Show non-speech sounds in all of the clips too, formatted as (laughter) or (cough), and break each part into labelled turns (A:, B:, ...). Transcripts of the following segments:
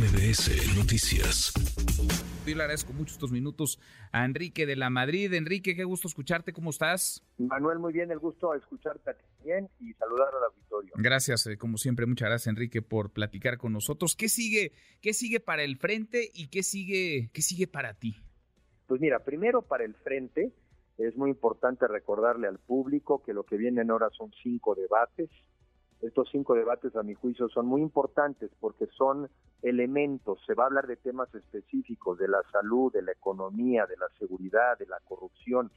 A: MBS Noticias.
B: Yo le agradezco mucho estos minutos a Enrique de la Madrid. Enrique, qué gusto escucharte, ¿cómo estás?
C: Manuel, muy bien, el gusto de escucharte bien y saludar al auditorio.
B: Gracias, eh, como siempre, muchas gracias Enrique por platicar con nosotros. ¿Qué sigue, qué sigue para el frente y qué sigue, qué sigue para ti?
C: Pues mira, primero para el frente es muy importante recordarle al público que lo que vienen ahora son cinco debates. Estos cinco debates, a mi juicio, son muy importantes porque son elementos. Se va a hablar de temas específicos, de la salud, de la economía, de la seguridad, de la corrupción.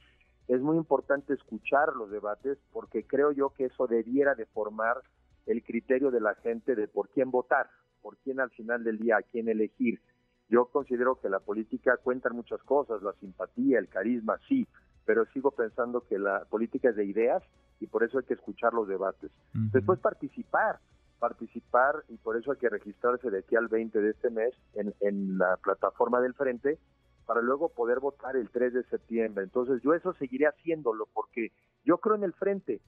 C: Es muy importante escuchar los debates porque creo yo que eso debiera de formar el criterio de la gente de por quién votar, por quién al final del día, a quién elegir. Yo considero que la política cuenta muchas cosas, la simpatía, el carisma, sí, pero sigo pensando que la política es de ideas y por eso hay que escuchar los debates. Después participar, participar y por eso hay que registrarse de aquí al 20 de este mes en, en la plataforma del Frente para luego poder votar el 3 de septiembre. Entonces yo eso seguiré haciéndolo porque yo creo en el Frente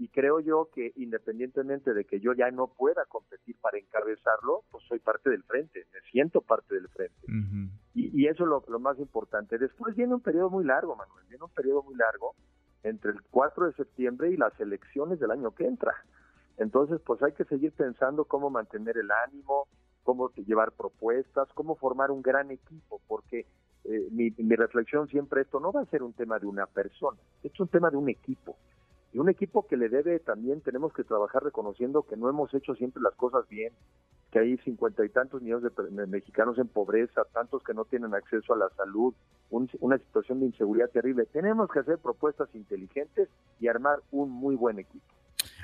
C: y creo yo que independientemente de que yo ya no pueda competir para encabezarlo, pues soy parte del frente, me siento parte del frente. Y, eso es lo, lo, más importante. Después viene un periodo muy largo, Manuel, viene un periodo muy largo entre el 4 de septiembre y las elecciones del año que entra. Entonces, pues hay que seguir pensando cómo mantener el ánimo, cómo llevar propuestas, cómo formar un gran equipo, porque eh, mi, mi reflexión siempre esto no va a ser un tema de una persona, es un tema de un equipo y un equipo que le debe también tenemos que trabajar reconociendo que no hemos hecho siempre las cosas bien, que hay cincuenta y tantos millones de mexicanos en pobreza, tantos que no tienen acceso a la salud, una situación de inseguridad terrible. Tenemos que hacer propuestas inteligentes y armar un muy buen equipo.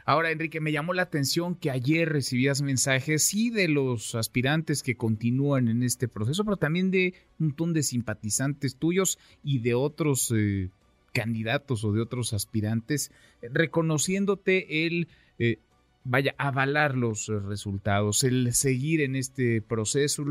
B: Ahora, Enrique, me llamó la atención que ayer recibías mensajes, sí, de los aspirantes que continúan en este proceso, pero también de un montón de simpatizantes tuyos y de otros eh, candidatos o de otros aspirantes, eh, reconociéndote el, eh, vaya, avalar los resultados, el seguir en este proceso,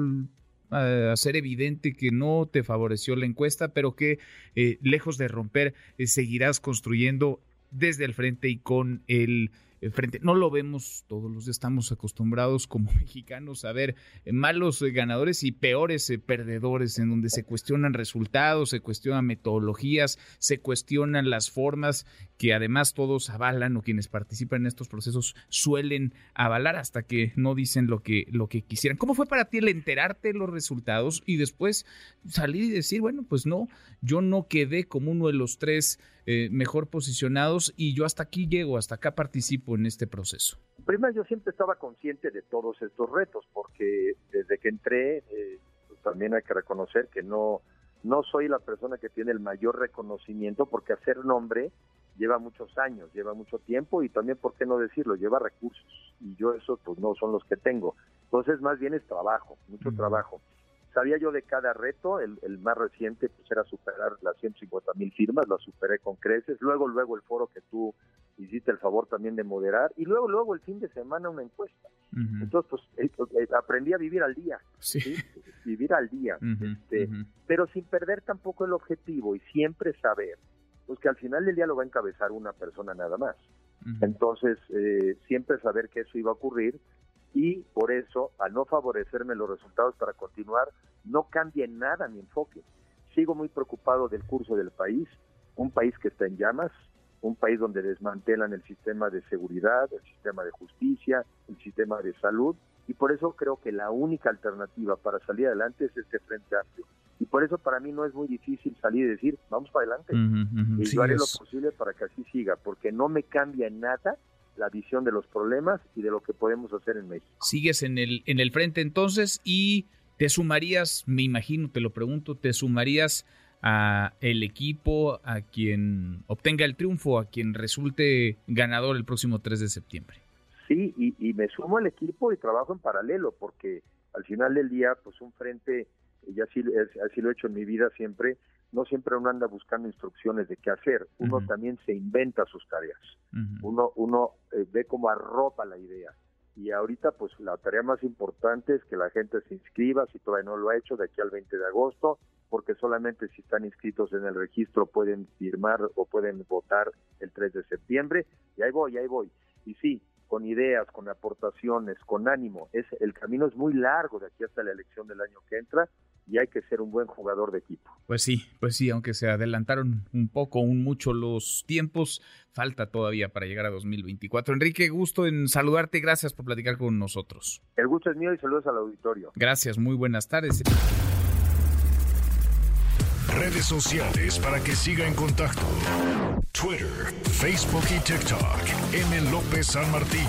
B: hacer evidente que no te favoreció la encuesta, pero que eh, lejos de romper, seguirás construyendo desde el frente y con el frente. No lo vemos todos los días, estamos acostumbrados como (laughs) mexicanos a ver eh, malos eh, ganadores y peores eh, perdedores, en donde se cuestionan resultados, se cuestionan metodologías, se cuestionan las formas que además todos avalan o quienes participan en estos procesos suelen avalar hasta que no dicen lo que, lo que quisieran. ¿Cómo fue para ti el enterarte de los resultados y después salir y decir, bueno, pues no, yo no quedé como uno de los tres mejor posicionados y yo hasta aquí llego, hasta acá participo? En este proceso?
C: Primero, yo siempre estaba consciente de todos estos retos, porque desde que entré, eh, pues, también hay que reconocer que no, no soy la persona que tiene el mayor reconocimiento, porque hacer nombre lleva muchos años, lleva mucho tiempo y también, ¿por qué no decirlo?, lleva recursos. Y yo eso, pues no son los que tengo. Entonces, más bien es trabajo, mucho trabajo. Sabía yo de cada reto, el, el más reciente pues era superar las 150 mil firmas, lo superé con creces, luego, luego el foro que tú también de moderar y luego luego el fin de semana una encuesta. Entonces pues eh, aprendí a vivir al día sí. vivir al día este, pero sin perder tampoco el objetivo y siempre saber pues que al final del día lo va a encabezar una persona nada más. Entonces eh, siempre saber que eso iba a ocurrir y por eso al no favorecerme los resultados para continuar no cambia en nada mi enfoque. Sigo muy preocupado del curso del país un país que está en llamas un país donde desmantelan el sistema de seguridad, el sistema de justicia, el sistema de salud, y por eso creo que la única alternativa para salir adelante es este Frente Amplio. Y por eso para mí no es muy difícil salir y decir, vamos para adelante. Y yo haré lo posible para que así siga, porque no me cambia en nada la visión de los problemas y de lo que podemos hacer en México.
B: Sigues en el, en el frente entonces y te sumarías, me imagino, te lo pregunto, te sumarías a el equipo, a quien obtenga el triunfo, a quien resulte ganador el próximo 3 de septiembre.
C: Sí, y, me sumo al equipo y trabajo en paralelo, porque al final del día, pues un frente, y así, así lo he hecho en mi vida siempre, no siempre uno anda buscando instrucciones de qué hacer, uno también se inventa sus tareas, uno, uno eh, ve cómo arropa la idea. Y ahorita, pues la tarea más importante es que la gente se inscriba, si todavía no lo ha hecho, de aquí al 20 de agosto, porque solamente si están inscritos en el registro pueden firmar o pueden votar el 3 de septiembre. Y ahí voy, ahí voy. Y sí, con ideas, con aportaciones, con ánimo. Es el camino es muy largo de aquí hasta la elección del año que entra y hay que ser un buen jugador de equipo.
B: Pues sí, pues sí, aunque se adelantaron un poco, un mucho los tiempos, falta todavía para llegar a 2024. Enrique, gusto en saludarte, gracias por platicar con nosotros.
C: El gusto es mío y saludos al auditorio.
B: Gracias, muy buenas tardes.
A: Redes sociales para que siga en contacto: Twitter, Facebook y TikTok. M. López San Martín.